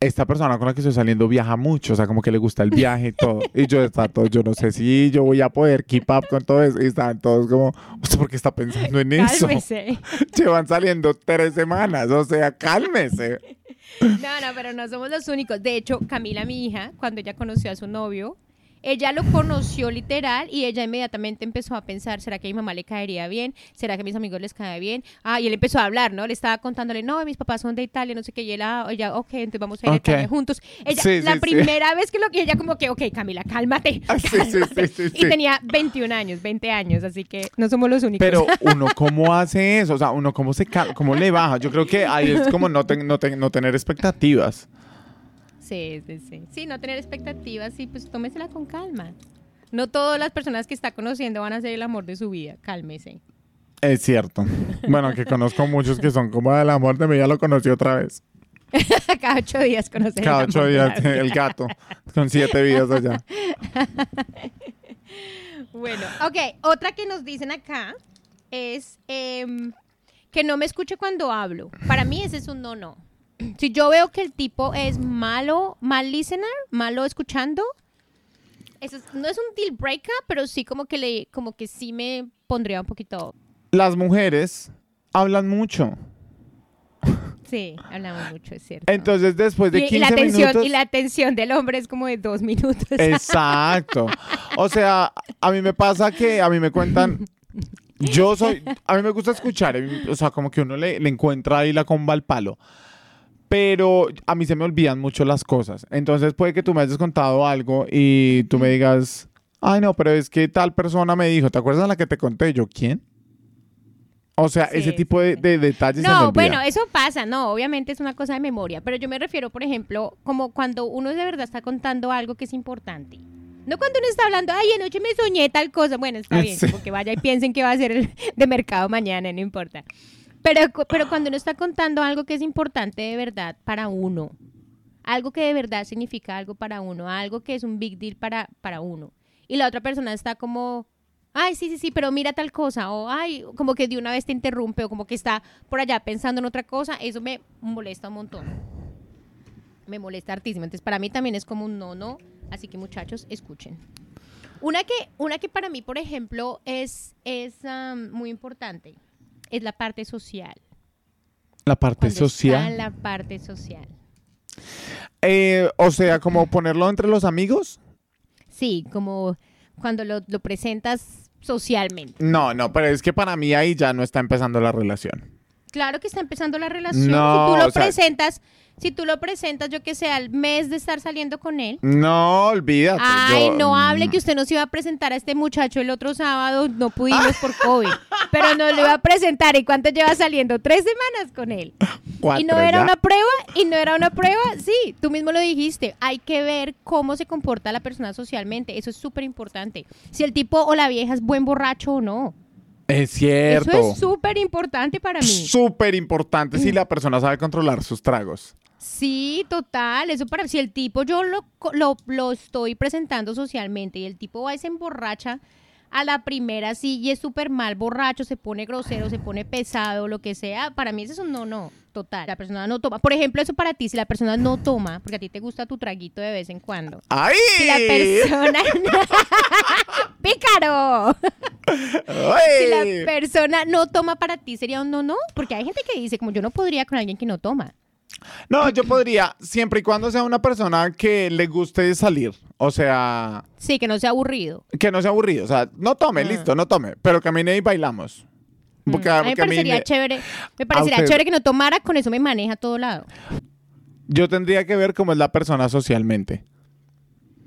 esta persona con la que estoy saliendo viaja mucho, o sea, como que le gusta el viaje y todo. Y yo está todo, yo no sé si yo voy a poder keep up con todo eso. Y estaban todos como, ¿usted por qué está pensando en eso? Cálmese. Llevan saliendo tres semanas, o sea, cálmese. No, no, pero no somos los únicos. De hecho, Camila, mi hija, cuando ella conoció a su novio, ella lo conoció literal y ella inmediatamente empezó a pensar, ¿será que a mi mamá le caería bien? ¿Será que a mis amigos les cae bien? Ah, y él empezó a hablar, ¿no? Le estaba contándole, no, mis papás son de Italia, no sé qué, y ella, ella ok, entonces vamos a ir a. Italia juntos. Ella, Sí, la sí, sí. primera vez que lo que ella como que, ok, Camila, cálmate. Ah, sí, sí, sí, cálmate". Y tenía 21 años, 20 años, así que no somos los únicos. Pero uno cómo hace eso, o sea, uno cómo se cómo le baja. Yo creo que ahí es como no, ten- no, ten- no tener expectativas. Sí, sí, sí. Sí, no tener expectativas, sí, pues tómesela con calma. No todas las personas que está conociendo van a ser el amor de su vida. Cálmese. Es cierto. Bueno, que conozco muchos que son como del amor de mi ya lo conocí otra vez. Cada ocho días conocer Cada el ocho días vida. el gato con siete vidas allá. Bueno, ok. Otra que nos dicen acá es em, que no me escuche cuando hablo. Para mí ese es un no, no. Si yo veo que el tipo es malo, mal listener, malo escuchando, eso es- no es un deal breaker, pero sí como que le, como que sí me pondría un poquito. Las mujeres hablan mucho. Sí, hablamos mucho, es cierto. Entonces, después de y, 15 y la atención, minutos. y la atención del hombre es como de dos minutos. Exacto. O sea, a mí me pasa que a mí me cuentan. Yo soy. A mí me gusta escuchar. O sea, como que uno le, le encuentra ahí la comba al palo. Pero a mí se me olvidan mucho las cosas. Entonces puede que tú me hayas contado algo y tú me digas. Ay, no, pero es que tal persona me dijo. ¿Te acuerdas de la que te conté? Yo, ¿quién? O sea, Sí, ese tipo de, detalles se me No, bueno, eso pasa, no, obviamente es una cosa de memoria, pero yo me refiero, por ejemplo, como cuando uno de verdad está contando algo que es importante. No cuando uno está hablando, ay, anoche me soñé tal cosa. Bueno, está bien, Sí. porque vaya y piensen que va a ser el de mercado mañana, no importa. Pero, cu- pero cuando uno está contando algo que es importante de verdad para uno, algo que de verdad significa algo para uno, algo que es un big deal para, para uno, y la otra persona está como, ay, sí, sí, sí, pero mira tal cosa, o ay, como que de una vez te interrumpe, o como que está por allá pensando en otra cosa, eso me molesta un montón. Me molesta hartísimo. Entonces, para mí también es como un no, no. Así que, muchachos, escuchen. Una que, una que para mí, por ejemplo, es, es am, muy importante, es la parte social. La parte Cuando social. Está la parte social. Eh, o sea, como ponerlo entre los amigos. Sí, como cuando lo, lo presentas socialmente. No, no, pero es que para mí ahí ya no está empezando la relación. Claro que está empezando la relación. No, si tú lo o sea- presentas, si tú lo presentas, yo que sé, al mes de estar saliendo con él. No, olvídate. Ay, yo- no hable que usted nos iba a presentar a este muchacho el otro sábado, no pudimos por COVID, pero nos lo iba a presentar. ¿Y cuánto lleva saliendo? Tres semanas con él. cuatro y no era ya. una prueba, y no era una prueba, sí, tú mismo lo dijiste. Hay que ver cómo se comporta la persona socialmente. Eso es súper importante. Si el tipo o la vieja es buen borracho o no. Es cierto. Eso es súper importante para mí. Súper importante Mm. si la persona sabe controlar sus tragos. Sí, total. Eso para si el tipo yo lo, lo, lo estoy presentando socialmente y el tipo va y se emborracha a la primera sí y es súper mal borracho, se pone grosero, se pone pesado, lo que sea, para mí eso es un no, no, total. La persona no toma. Por ejemplo, eso para ti, si la persona no toma, porque a ti te gusta tu traguito de vez en cuando. ¡Ay! Si la persona... ¡Pícaro! ¡Ay! Si la persona no toma para ti, sería un no, no. Porque hay gente que dice, como yo no podría con alguien que no toma. No, yo podría, siempre y cuando sea una persona que le guste salir. O sea, Sí, que no sea aburrido. que no sea aburrido. O sea, no tome, Ah. listo, no tome. Pero camine y bailamos. Mm, a mí me parecería chévere, me parecería usted- chévere que no tomara, con eso me maneja a todo lado. yo tendría que ver cómo es la persona socialmente.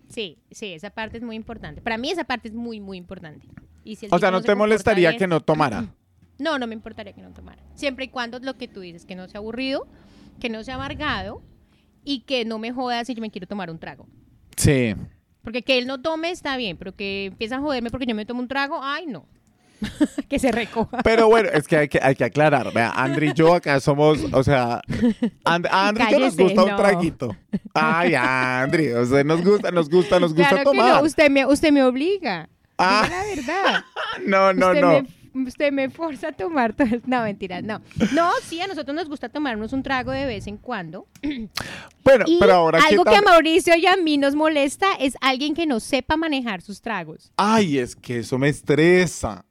Sí, sí, esa parte es muy importante. Para mí esa parte es muy, muy importante. Y si O sea, no te molestaría bien- que no tomara. No, no me importaría que no tomara. Siempre y cuando lo que tú dices, que no sea aburrido, que no sea amargado y que no me joda si yo me quiero tomar un trago. Sí. Porque que él no tome está bien, pero que empieza a joderme porque yo me tomo un trago, ay no. que se recoja. Pero bueno, es que hay que, hay que aclarar. Vea, Andri y yo acá somos, o sea, And- a Andri nos gusta un traguito. Ay, Andri, o sea, nos gusta, nos gusta, nos gusta claro que tomar. no, usted me, usted me obliga. Ah. Diga la verdad. No, no, usted no. Me, usted me forza a tomar todo. No, mentiras, no. No, sí, a nosotros nos gusta tomarnos un trago de vez en cuando. Bueno, Y pero ahora ¿qué algo que a Mauricio y a mí nos molesta es alguien que no sepa manejar sus tragos. Ay, es que eso me estresa.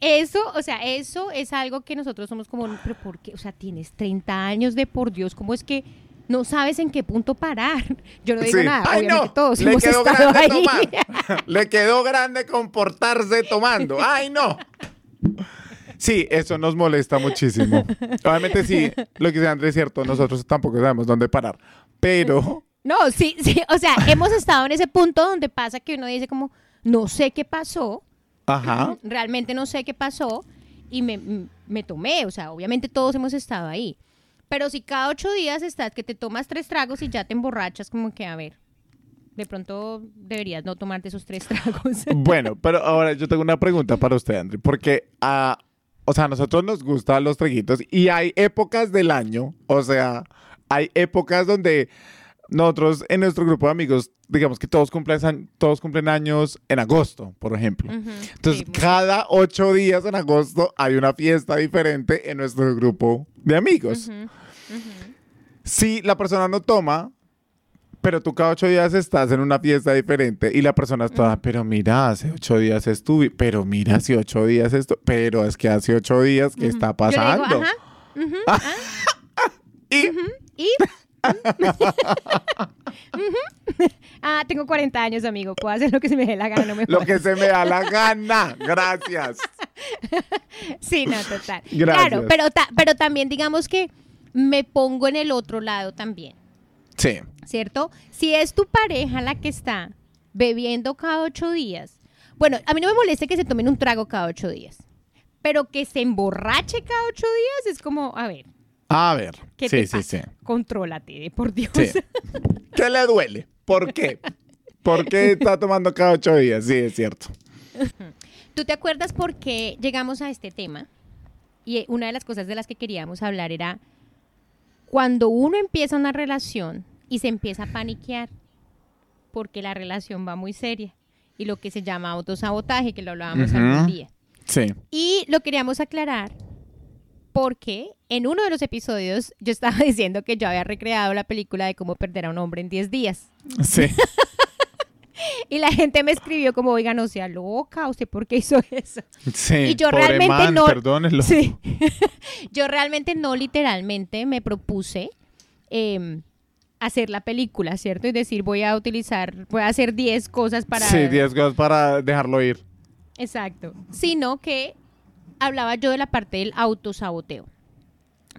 Eso, o sea, eso es algo que nosotros somos como, pero ¿por qué? O sea, tienes 30 años de por Dios, ¿cómo es que no sabes en qué punto parar. Yo no digo Sí. nada, Ay, obviamente no, todos le hemos quedó estado grande ahí. tomar. Le quedó grande comportarse tomando. Ay, no. Sí, eso nos molesta muchísimo. Obviamente sí, lo que dice Andrés es cierto, nosotros tampoco sabemos dónde parar. Pero, No, sí, sí, o sea, hemos estado en ese punto donde pasa que uno dice como, no sé qué pasó, ajá, realmente no sé qué pasó y me, me tomé, o sea, obviamente todos hemos estado ahí. Pero si cada ocho días estás que te tomas tres tragos y ya te emborrachas, como que, a ver, de pronto deberías no tomarte esos tres tragos. Bueno, pero ahora yo tengo una pregunta para usted, André, porque a, o sea, a nosotros nos gustan los traguitos y hay épocas del año, o sea, hay épocas donde nosotros en nuestro grupo de amigos, digamos que todos cumplen, todos cumplen años en agosto, por ejemplo. Entonces, sí, cada ocho días en agosto hay una fiesta diferente en nuestro grupo de amigos. Si la persona no toma, pero tú cada ocho días estás en una fiesta diferente y la persona está, pero mira, hace ocho días estuve, pero mira, hace ocho días esto, pero es que hace ocho días que está Yo le digo, pasando. ah, Y y... Ah, tengo 40 años, amigo. Puedo hacer lo que se me dé la gana, no me lo que se me da la gana. Gracias. Sí, no, total. Gracias. Claro, pero, ta- pero también digamos que me pongo en el otro lado también, Sí. ¿cierto? Si es tu pareja la que está bebiendo cada ocho días, bueno, a mí no me molesta que se tomen un trago cada ocho días, pero que se emborrache cada ocho días es como, a ver, A ver. ¿qué sí, te sí, pasa? sí. Contrólate, por Dios. Sí. ¿Qué le duele? ¿Por qué? ¿Por qué está tomando cada ocho días? Sí, es cierto. ¿Tú te acuerdas por qué llegamos a este tema? Y eh, una de las cosas de las que queríamos hablar era cuando uno empieza una relación y se empieza a paniquear porque la relación va muy seria y lo que se llama autosabotaje, que lo hablábamos Ujú. algún día. Sí. Y lo queríamos aclarar porque en uno de los episodios yo estaba diciendo que yo había recreado la película de cómo perder a un hombre en 10 días. Sí. Y la gente me escribió como, oiga, no sea loca, ¿usted por qué hizo eso? Sí. Y yo Pobre realmente man, no- Perdónenlo. Sí. Yo realmente no literalmente me propuse em, hacer la película, ¿cierto? Y decir, voy a utilizar, voy a hacer 10 cosas para... Sí, 10 cosas para dejarlo ir. Exacto. Sino que hablaba yo de la parte del autosaboteo.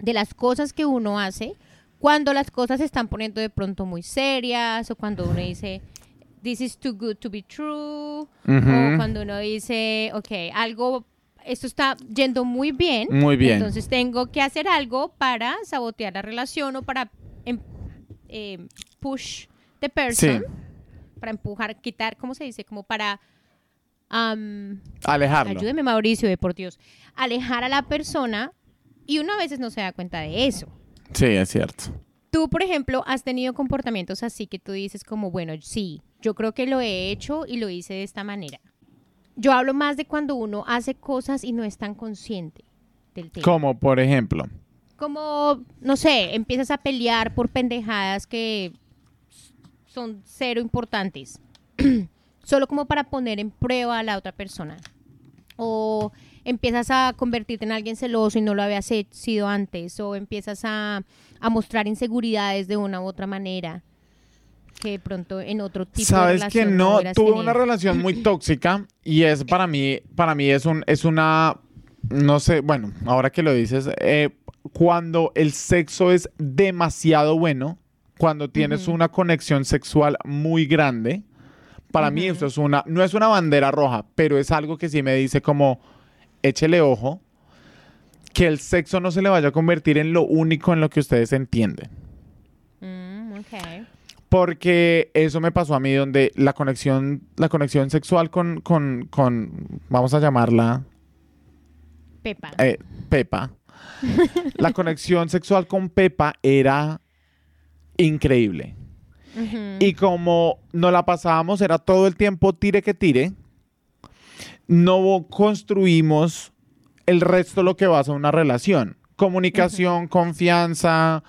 De las cosas que uno hace cuando las cosas se están poniendo de pronto muy serias o cuando uno dice, this is too good to be true. O cuando uno dice, ok, algo, esto está yendo muy bien. Muy bien. Entonces tengo que hacer algo para sabotear la relación o para em- em, push the person. Para empujar, quitar, ¿cómo se dice? Como para... am, Alejarlo. ayúdeme Mauricio, de por Dios. Alejar a la persona y uno a veces no se da cuenta de eso. Sí, es cierto. Tú, por ejemplo, has tenido comportamientos así que tú dices como, bueno, sí, yo creo que lo he hecho y lo hice de esta manera. Yo hablo más de cuando uno hace cosas y no es tan consciente del tema. Como, por ejemplo. Como, no sé, empiezas a pelear por pendejadas que son cero importantes. Solo como para poner en prueba a la otra persona. O empiezas a convertirte en alguien celoso y no lo habías sido antes. O empiezas a, a mostrar inseguridades de una u otra manera. Que de pronto en otro tipo de Sabes que relación no, hubieras tuve tenido. una relación muy tóxica y es para mí, para mí es un, es una, no sé, bueno, ahora que lo dices, eh, cuando el sexo es demasiado bueno, cuando tienes Ujú. una conexión sexual muy grande, para mí Ujú. eso es una, no es una bandera roja, pero es algo que sí me dice como, échele ojo, que el sexo no se le vaya a convertir en lo único en lo que ustedes entienden. Mm, ok. Porque eso me pasó a mí donde la conexión, la conexión sexual con, con, con vamos a llamarla Pepa. eh, Pepa. la conexión sexual con Pepa era increíble. Y como nos la pasábamos, era todo el tiempo tire que tire, no construimos el resto de lo que basa una relación. Comunicación, confianza,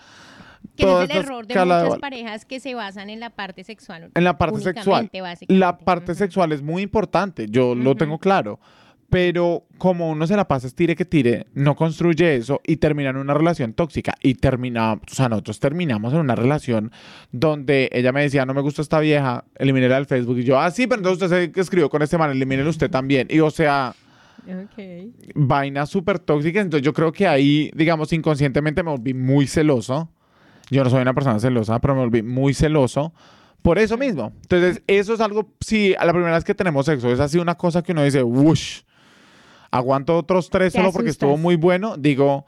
Que es el error de muchas parejas que se basan en la parte sexual. En la parte sexual. La parte Ujú. sexual es muy importante, yo lo Ujú. tengo claro. pero como uno se la pasa tire que tire, no construye eso y termina en una relación tóxica. Y termina, o sea, nosotros terminamos en una relación donde ella me decía, no me gusta esta vieja, elimínela del Facebook. Y yo, ah, sí, pero entonces usted se escribió con este man, elimínela usted también. Y o sea, Ok. vaina súper tóxica. Entonces yo creo que ahí, digamos, inconscientemente me volví muy celoso. Yo no soy una persona celosa, pero me volví muy celoso por eso mismo. Entonces, eso es algo, si a la primera vez que tenemos sexo es así una cosa que uno dice, wush, aguanto otros tres solo porque estuvo muy bueno, digo,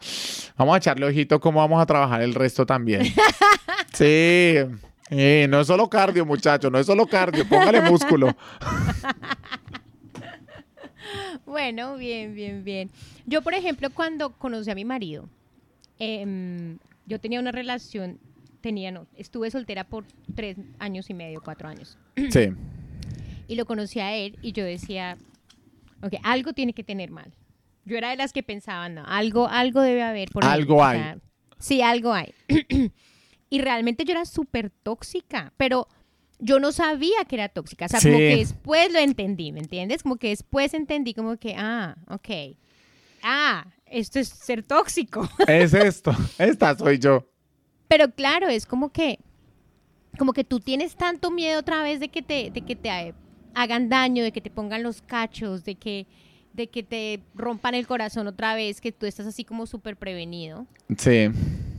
vamos a echarle ojito cómo vamos a trabajar el resto también. sí. Eh, no es solo cardio, muchacho, no es solo cardio, póngale músculo. Bueno, bien, bien, bien. Yo, por ejemplo, cuando conocí a mi marido, em, yo tenía una relación, tenía, no, estuve soltera por tres años y medio, cuatro años. Sí. Y lo conocí a él y yo decía, ok, algo tiene que tener mal. Yo era de las que pensaban, no, algo, algo debe haber. Por ahí". Algo O hay. sea, sí, algo hay. y realmente yo era súper tóxica, pero yo no sabía que era tóxica. O sea, como Sí. que después lo entendí, ¿me entiendes? Como que después entendí como que, ah, ok. Ah, esto es ser tóxico. Es esto. Esta soy yo. Pero claro, es como que, como que tú tienes tanto miedo otra vez de que te, de que te hagan daño, de que te pongan los cachos, de que, de que te rompan el corazón otra vez, que tú estás así como súper prevenido. Sí.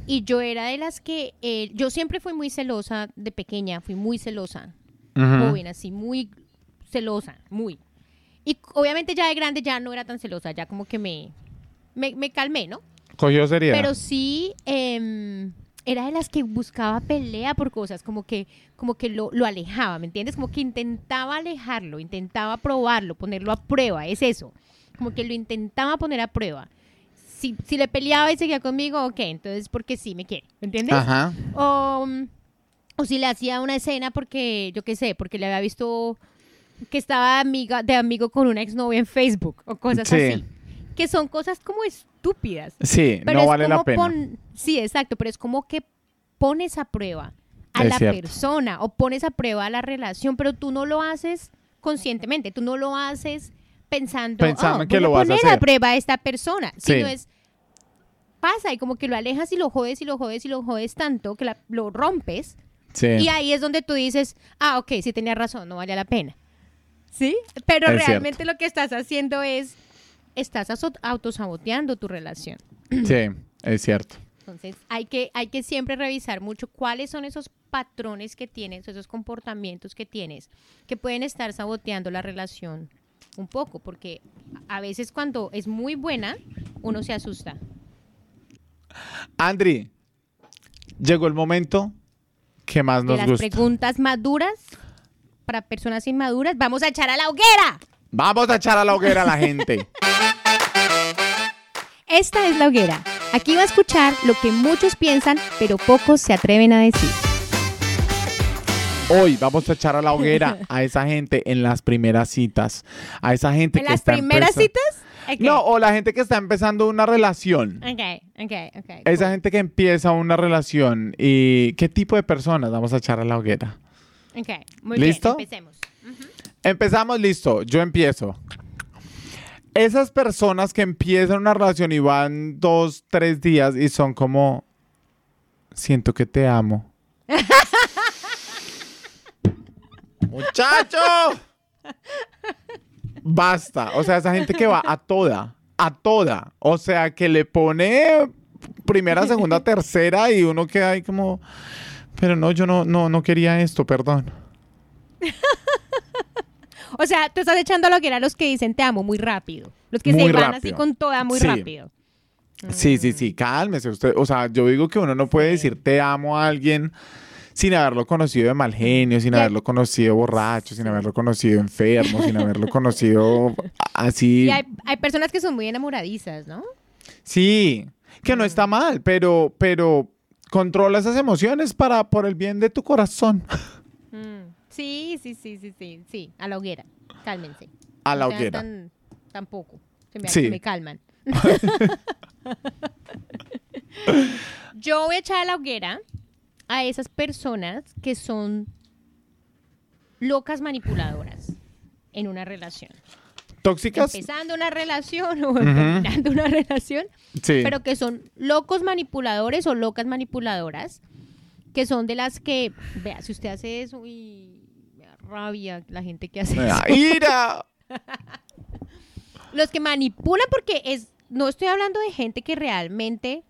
Y yo era de las que, eh, yo siempre fui muy celosa de pequeña, fui muy celosa, Ujú. joven, así, muy celosa, muy. Y obviamente ya de grande ya no era tan celosa, ya como que me, me, me calmé, ¿no? Cogió seriedad. Pero sí, em, era de las que buscaba pelea por cosas, como que, como que lo, lo alejaba, ¿me entiendes? Como que intentaba alejarlo, intentaba probarlo, ponerlo a prueba, es eso. Como que lo intentaba poner a prueba. Si, si le peleaba y seguía conmigo, ok, entonces porque sí me quiere, ¿me entiendes? Ajá. O, o si le hacía una escena porque, yo qué sé, porque le había visto que estaba amiga, de amigo con una exnovia en Facebook o cosas Sí. así. Que son cosas como estúpidas. Sí, Pero no vale la pena. pon- Sí, exacto, pero es como que pones a prueba a Es la cierto. persona o pones a prueba a la relación, pero tú no lo haces conscientemente, tú no lo haces pensando, Pensando "Oh, que voy lo vas a poner a hacer". prueba a esta persona, Sí. sino es pasa y como que lo alejas y lo jodes y lo jodes y lo jodes tanto que la- lo rompes Sí. y ahí es donde tú dices, ah, ok, sí tenía razón, no valía la pena. ¿Sí? Pero Es realmente lo que estás haciendo es, estás autosaboteando tu relación. Sí, es cierto. Entonces, hay que, hay que siempre revisar mucho cuáles son esos patrones que tienes, esos comportamientos que tienes, que pueden estar saboteando la relación un poco, porque a veces cuando es muy buena, uno se asusta. Andri, llegó el momento que más De nos las gusta. preguntas maduras para personas inmaduras, vamos a echar a la hoguera. Vamos a echar a la hoguera a la gente. Esta es la hoguera. Aquí va a escuchar lo que muchos piensan, pero pocos se atreven a decir. Hoy vamos a echar a la hoguera a esa gente en las primeras citas. A esa gente ¿En que las está primeras citas? No, o la gente que está empezando una relación. Ok, ok, ok. Esa gente que empieza una relación y qué tipo de personas vamos a echar a la hoguera. Ok, muy ¿Listo? bien, empecemos. Empezamos, listo, yo empiezo. Esas personas que empiezan una relación y van dos, tres días y son como, siento que te amo. Muchacho. Basta. O sea, esa gente que va a toda, a toda. O sea, que le pone primera, segunda, tercera y uno queda ahí como, pero no, yo no, no, no quería esto, perdón. O sea, tú estás echando a la hoguera a los que dicen te amo muy rápido. Los que Muy se van así con toda muy Sí. rápido. Sí, sí, sí, cálmese usted. O sea, yo digo que uno no puede decir te amo a alguien sin haberlo conocido de mal genio, sin haberlo conocido borracho, sin haberlo conocido enfermo, sin haberlo conocido así. Y hay, hay personas que son muy enamoradizas, ¿no? Sí, que no está mal, pero, pero controla esas emociones para por el bien de tu corazón. Sí, sí, sí, sí, sí, sí, a la hoguera. Cálmense. A la No hoguera. tan- tampoco. Se me, Sí. se me calman. Yo voy a echar a la hoguera a esas personas que son locas manipuladoras en una relación. ¿Tóxicas? empezando una relación o terminando una relación, Sí. pero que son locos manipuladores o locas manipuladoras, que son de las que, vea, si usted hace eso y rabia la gente que hace eso. ¡Ira! Los que manipulan porque es, no estoy hablando de gente que realmente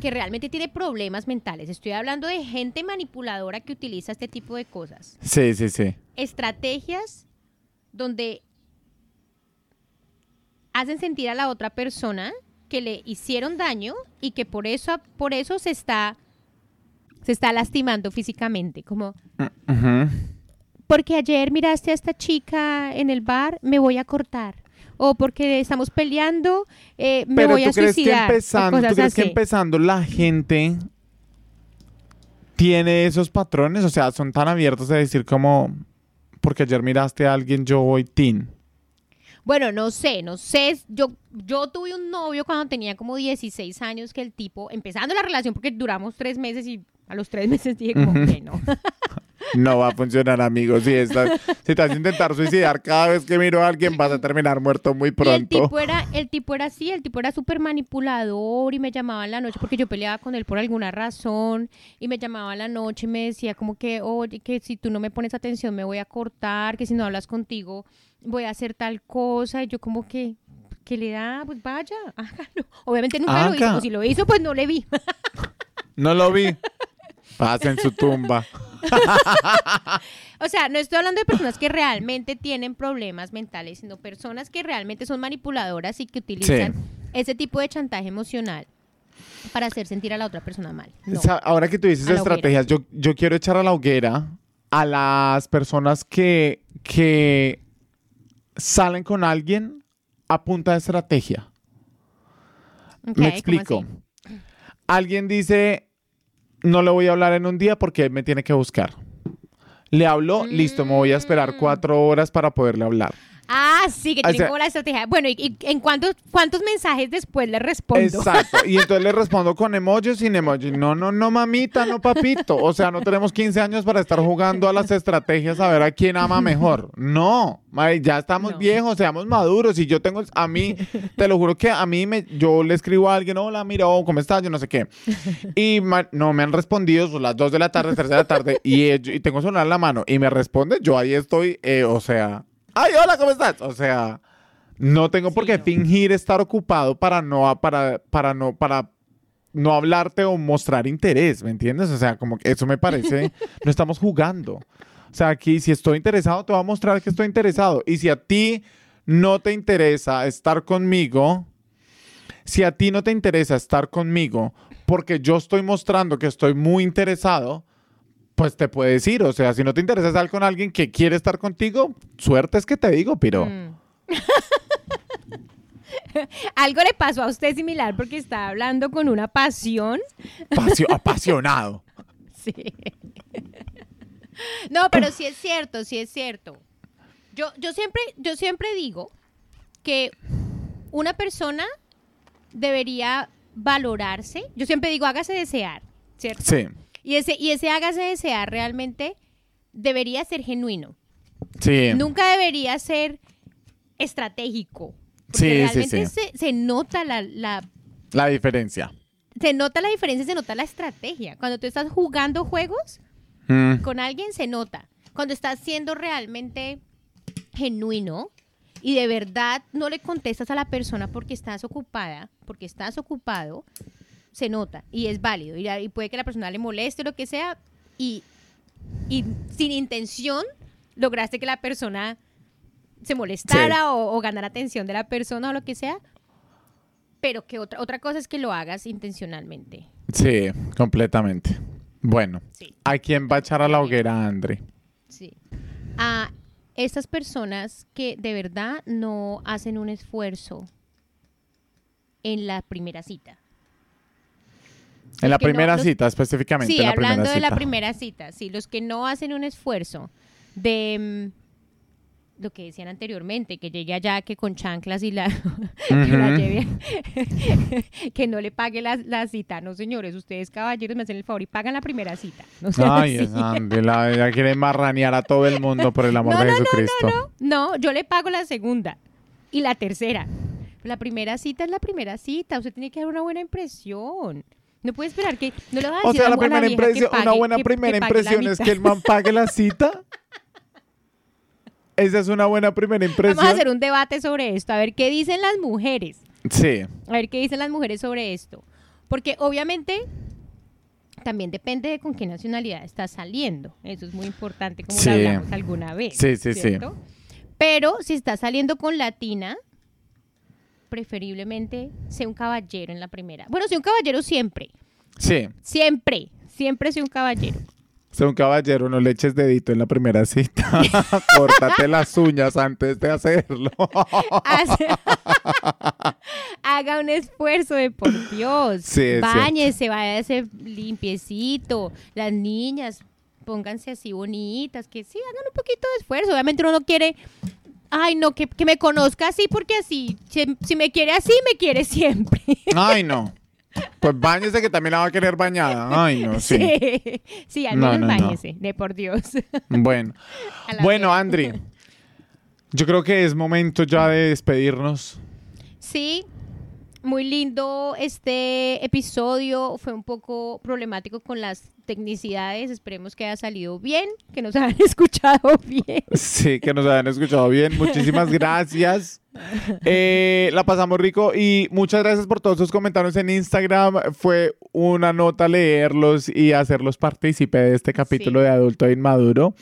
que realmente tiene problemas mentales. Estoy hablando de gente manipuladora que utiliza este tipo de cosas. Sí, sí, sí. Estrategias donde hacen sentir a la otra persona que le hicieron daño y que por eso, por eso se está se está lastimando físicamente, como Ujú. porque ayer miraste a esta chica en el bar, me voy a cortar. O porque estamos peleando, eh, me Pero voy a que suicidar. empezando, ¿tú crees que empezando la gente tiene esos patrones? O sea, son tan abiertos de decir como porque ayer miraste a alguien, yo voy teen. Bueno, no sé, no sé. Yo, yo tuve un novio cuando tenía como 16 años que el tipo, empezando la relación, porque duramos tres meses y a los tres meses dije como que no. No va a funcionar, amigos. Si, estás, si te vas a intentar suicidar cada vez que miro a alguien, vas a terminar muerto muy Y el pronto. tipo era, el tipo era así, el tipo era súper manipulador y me llamaba en la noche porque yo peleaba con él por alguna razón y me llamaba en la noche y me decía como que, oye, que si tú no me pones atención me voy a cortar, que si no hablas contigo voy a hacer tal cosa y yo como que, que le da, pues vaya, hágalo. Obviamente nunca lo hizo, o si lo hizo pues no le vi. No lo vi. Pasa en su tumba. O sea, no estoy hablando de personas que realmente tienen problemas mentales, sino personas que realmente son manipuladoras y que utilizan Sí. ese tipo de chantaje emocional para hacer sentir a la otra persona mal. No. O sea, ahora que tú dices estrategias, yo, yo quiero echar a la hoguera a las personas que, que salen con alguien a punta de estrategia. Me ¿cómo explico. Alguien dice, no le voy a hablar en un día porque me tiene que buscar. Le habló, listo, me voy a esperar Mm. cuatro horas para poderle hablar. Ah, sí, que O tienen sea- como la estrategia. Bueno, ¿y, y en cuántos, cuántos mensajes después le respondo? Exacto. Y entonces le respondo con emoji o sin emoji. No, no, no, mamita, no, papito. O sea, no tenemos 15 años para estar jugando a las estrategias a ver a quién ama mejor. No, ya estamos No. viejos, seamos maduros. Y yo tengo, a mí, te lo juro que a mí, me, yo le escribo a alguien, hola, mira, oh, ¿cómo estás? Yo no sé qué. Y no me han respondido, son las 2 de la tarde, 3 de la tarde, y, y tengo su celular en la mano. Y me responde, yo ahí estoy, eh, o sea, ay, hola, ¿cómo estás? O sea... No tengo por Sí, qué no. fingir estar ocupado para no, para, para no, para no hablarte o mostrar interés, ¿me entiendes? O sea, como que eso me parece, no estamos jugando. O sea, aquí si estoy interesado, te voy a mostrar que estoy interesado. Y si a ti no te interesa estar conmigo, si a ti no te interesa estar conmigo porque yo estoy mostrando que estoy muy interesado, pues te puedes ir. O sea, si no te interesa estar con alguien que quiere estar contigo, suerte es que te digo, pero... Mm. Algo le pasó a usted similar porque está hablando con una pasión. Pasio- apasionado. Sí. No, pero sí es cierto, sí es cierto. Yo, yo, siempre, yo siempre digo que una persona debería valorarse. Yo siempre digo, hágase desear, ¿cierto? Sí, Y ese, y ese hágase desear realmente debería ser genuino. sí. Nunca debería ser estratégico. Porque Sí, sí, realmente sí. Se, se nota la, la- La diferencia. se nota la diferencia, se nota la estrategia. Cuando tú estás jugando juegos Mm, con alguien, se nota. Cuando estás siendo realmente genuino y de verdad no le contestas a la persona porque estás ocupada, porque estás ocupado, se nota y es válido. Y, y puede que la persona le moleste o lo que sea y, y sin intención lograste que la persona se molestara o, o ganara atención de la persona o lo que sea. Pero que otra, otra cosa es que lo hagas intencionalmente. Sí, completamente. Bueno, Sí. ¿a quién va a echar a la hoguera, Andre? Sí. A estas personas que de verdad no hacen un esfuerzo en la primera cita. En la no- primera los- cita, específicamente. Sí, en la hablando de la primera cita, sí, los que no hacen un esfuerzo de, mm, lo que decían anteriormente, que llegue allá que con chanclas y la, que la lleve, que no le pague la, la cita. No, señores, ustedes caballeros me hacen el favor y pagan la primera cita. No Ay, esa Andy, la, ella quiere marranear a todo el mundo por el amor No, de no, no, Jesucristo. No, yo le pago la segunda y la tercera. La primera cita es la primera cita. Usted tiene que dar una buena impresión. No puede esperar que. No le va a O decir sea, a la primera impresión, una buena que- primera que impresión es que el man pague la cita. Esa es una buena primera impresión. Vamos a hacer un debate sobre esto. A ver qué dicen las mujeres. Sí, A ver qué dicen las mujeres sobre esto. Porque obviamente también depende de con qué nacionalidad estás saliendo. Eso es muy importante, como Sí. lo hablamos alguna vez. Sí, sí, sí. Pero si estás saliendo con latina, preferiblemente sea un caballero en la primera. Bueno, sea un caballero siempre. sí. Siempre. Siempre sea un caballero. Sé un caballero, no le eches dedito en la primera cita. Córtate las uñas antes de hacerlo. Hace- Haga un esfuerzo de por Dios. Sí, es Báñese, vaya a ser limpiecito. Las niñas, pónganse así bonitas, que sí, hagan un poquito de esfuerzo. Obviamente uno no quiere. Ay, no, que, que me conozca así, porque así, si, si me quiere así, me quiere siempre. Ay, no. Pues bañese que también la va a querer bañada. Ay, no, sí. Sí, sí, al No, menos no, no. báñese, de por Dios. Bueno. Bueno, vez. Andri. Yo creo que es momento ya de despedirnos. Sí, muy lindo este episodio. Fue un poco problemático con las tecnicidades. Esperemos que haya salido bien, que nos hayan escuchado bien. Sí, que nos hayan escuchado bien. Muchísimas gracias. Eh, la pasamos rico y muchas gracias por todos sus comentarios en Instagram. Fue una nota leerlos y hacerlos partícipe de este capítulo Sí. de Adulto Inmaduro.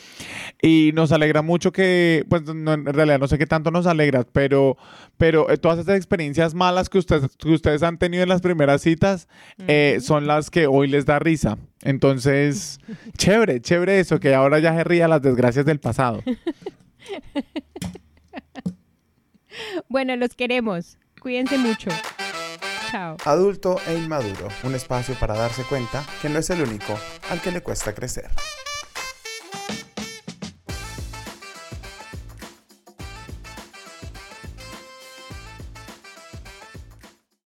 Y nos alegra mucho que, pues no, en realidad no sé qué tanto nos alegra, pero, pero eh, todas esas experiencias malas que ustedes, que ustedes han tenido en las primeras citas eh, son las que hoy les da risa. Entonces, chévere, chévere eso, que ahora ya se ría las desgracias del pasado. Bueno, los queremos. Cuídense mucho. Chao. Adulto e Inmaduro, un espacio para darse cuenta que no es el único al que le cuesta crecer.